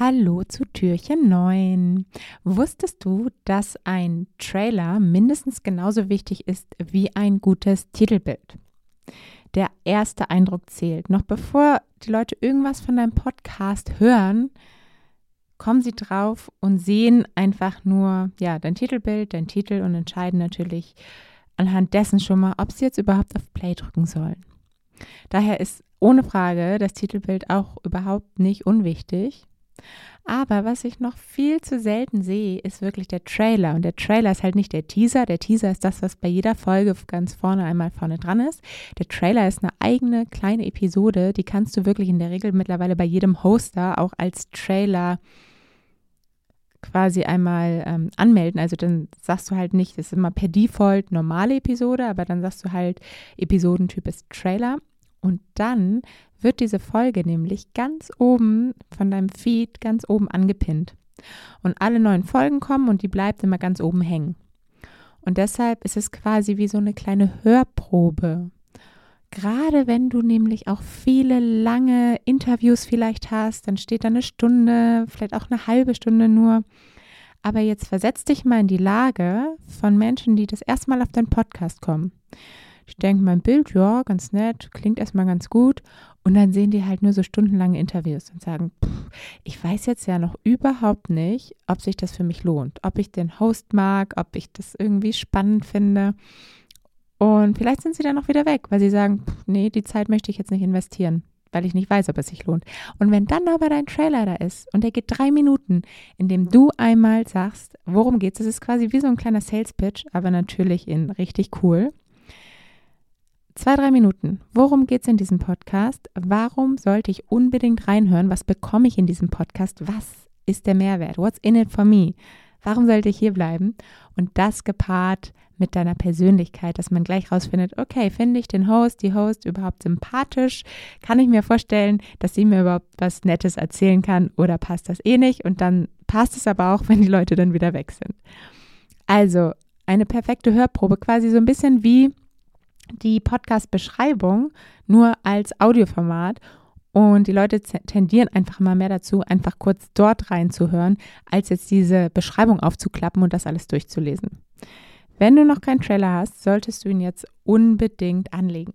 Hallo zu Türchen 9. Wusstest du, dass ein Trailer mindestens genauso wichtig ist wie ein gutes Titelbild? Der erste Eindruck zählt. Noch bevor die Leute irgendwas von deinem Podcast hören, kommen sie drauf und sehen einfach nur ja, dein Titelbild, dein Titel und entscheiden natürlich anhand dessen schon mal, ob sie jetzt überhaupt auf Play drücken sollen. Daher ist ohne Frage das Titelbild auch überhaupt nicht unwichtig. Aber was ich noch viel zu selten sehe, ist wirklich der Trailer. Und der Trailer ist halt nicht der Teaser. Der Teaser ist das, was bei jeder Folge ganz vorne einmal vorne dran ist. Der Trailer ist eine eigene kleine Episode, die kannst du wirklich in der Regel mittlerweile bei jedem Hoster auch als Trailer quasi einmal ähm, anmelden. Also dann sagst du halt nicht, das ist immer per Default normale Episode, aber dann sagst du halt, Episodentyp ist Trailer. Und dann wird diese Folge nämlich ganz oben von deinem Feed ganz oben angepinnt. Und alle neuen Folgen kommen und die bleibt immer ganz oben hängen. Und deshalb ist es quasi wie so eine kleine Hörprobe. Gerade wenn du nämlich auch viele lange Interviews vielleicht hast, dann steht da eine Stunde, vielleicht auch eine halbe Stunde nur. Aber jetzt versetz dich mal in die Lage von Menschen, die das erste Mal auf deinen Podcast kommen. Ich denke, mein Bild, ja, ganz nett, klingt erstmal ganz gut. Und dann sehen die halt nur so stundenlange Interviews und sagen, pff, ich weiß jetzt ja noch überhaupt nicht, ob sich das für mich lohnt, ob ich den Host mag, ob ich das irgendwie spannend finde. Und vielleicht sind sie dann auch wieder weg, weil sie sagen, pff, nee, die Zeit möchte ich jetzt nicht investieren, weil ich nicht weiß, ob es sich lohnt. Und wenn dann aber dein Trailer da ist und der geht drei Minuten, in dem du einmal sagst, worum geht's, das ist quasi wie so ein kleiner Sales Pitch, aber natürlich in richtig cool Zwei, drei Minuten. Worum geht es in diesem Podcast? Warum sollte ich unbedingt reinhören? Was bekomme ich in diesem Podcast? Was ist der Mehrwert? What's in it for me? Warum sollte ich hier bleiben? Und das gepaart mit deiner Persönlichkeit, dass man gleich rausfindet, okay, finde ich den Host, die Host überhaupt sympathisch? Kann ich mir vorstellen, dass sie mir überhaupt was Nettes erzählen kann oder passt das eh nicht? Und dann passt es aber auch, wenn die Leute dann wieder weg sind. Also eine perfekte Hörprobe, quasi so ein bisschen wie die Podcast-Beschreibung nur als Audioformat und die Leute tendieren einfach immer mehr dazu, einfach kurz dort reinzuhören, als jetzt diese Beschreibung aufzuklappen und das alles durchzulesen. Wenn du noch keinen Trailer hast, solltest du ihn jetzt unbedingt anlegen.